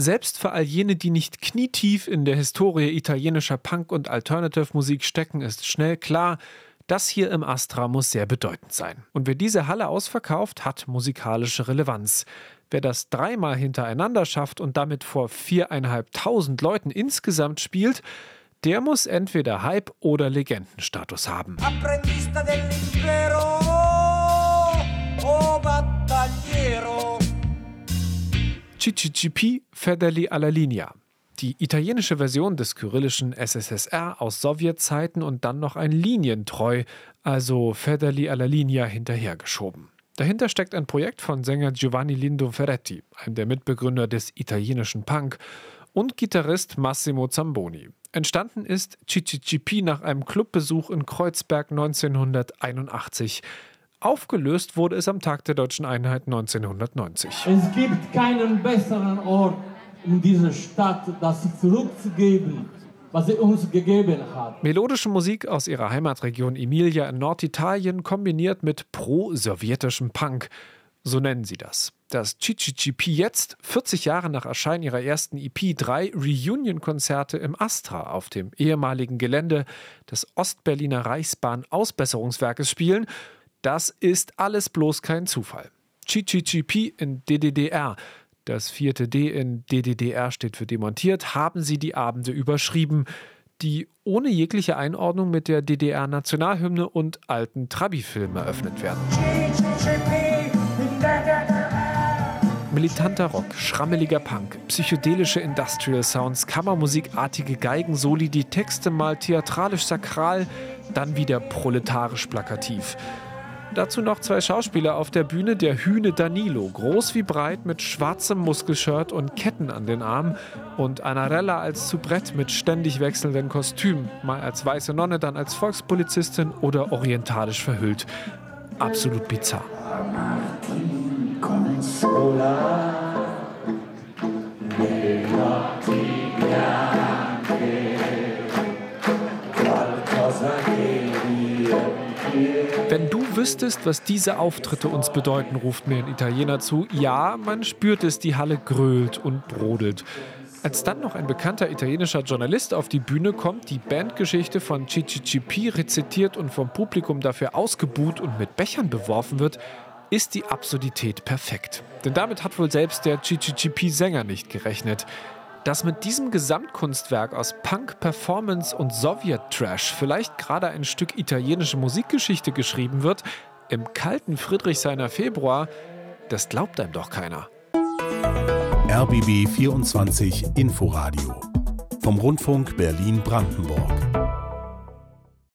Selbst für all jene, die nicht knietief in der Historie italienischer Punk- und Alternative-Musik stecken, ist schnell klar, das hier im Astra muss sehr bedeutend sein. Und wer diese Halle ausverkauft, hat musikalische Relevanz. Wer das dreimal hintereinander schafft und damit vor viereinhalbtausend Leuten insgesamt spielt, der muss entweder Hype oder Legendenstatus haben. CCCP Federli alla Linea. Die italienische Version des kyrillischen SSSR aus Sowjetzeiten und dann noch ein Linientreu, also Federli alla Linea hinterhergeschoben. Dahinter steckt ein Projekt von Sänger Giovanni Lindo Ferretti, einem der Mitbegründer des italienischen Punk, und Gitarrist Massimo Zamboni. Entstanden ist CCCP nach einem Clubbesuch in Kreuzberg 1981. Aufgelöst wurde es am Tag der deutschen Einheit 1990. Es gibt keinen besseren Ort in dieser Stadt, das zurückzugeben, was sie uns gegeben hat. Melodische Musik aus ihrer Heimatregion Emilia in Norditalien kombiniert mit pro-sowjetischem Punk. So nennen sie das. Dass CCCP jetzt, 40 Jahre nach Erscheinen ihrer ersten EP, drei Reunion-Konzerte im Astra auf dem ehemaligen Gelände des Ostberliner Reichsbahn-Ausbesserungswerkes spielen, das ist alles bloß kein Zufall. CCCP in DDDR, das vierte D in DDDR steht für demontiert, haben sie die Abende überschrieben, die ohne jegliche Einordnung mit der DDR-Nationalhymne und alten Trabi-Filmen eröffnet werden. Militanter Rock, schrammeliger Punk, psychedelische Industrial Sounds, Kammermusikartige Geigensoli, die Texte mal theatralisch sakral, dann wieder proletarisch plakativ. Dazu noch zwei Schauspieler auf der Bühne, der Hühne Danilo, groß wie breit mit schwarzem Muskelshirt und Ketten an den Armen. Und Anarella als Soubrette mit ständig wechselnden Kostümen, mal als weiße Nonne, dann als Volkspolizistin oder orientalisch verhüllt. Absolut bizarr. Wenn du wüsstest, was diese Auftritte uns bedeuten, ruft mir ein Italiener zu. Ja, man spürt es, die Halle grölt und brodelt. Als dann noch ein bekannter italienischer Journalist auf die Bühne kommt, die Bandgeschichte von CCCP rezitiert und vom Publikum dafür ausgebuht und mit Bechern beworfen wird, ist die Absurdität perfekt. Denn damit hat wohl selbst der CCCP-Sänger nicht gerechnet dass mit diesem Gesamtkunstwerk aus Punk, Performance und Sowjet-Trash vielleicht gerade ein Stück italienische Musikgeschichte geschrieben wird, im kalten Friedrichshainer Februar, das glaubt einem doch keiner. RBB 24 Inforadio vom Rundfunk Berlin-Brandenburg.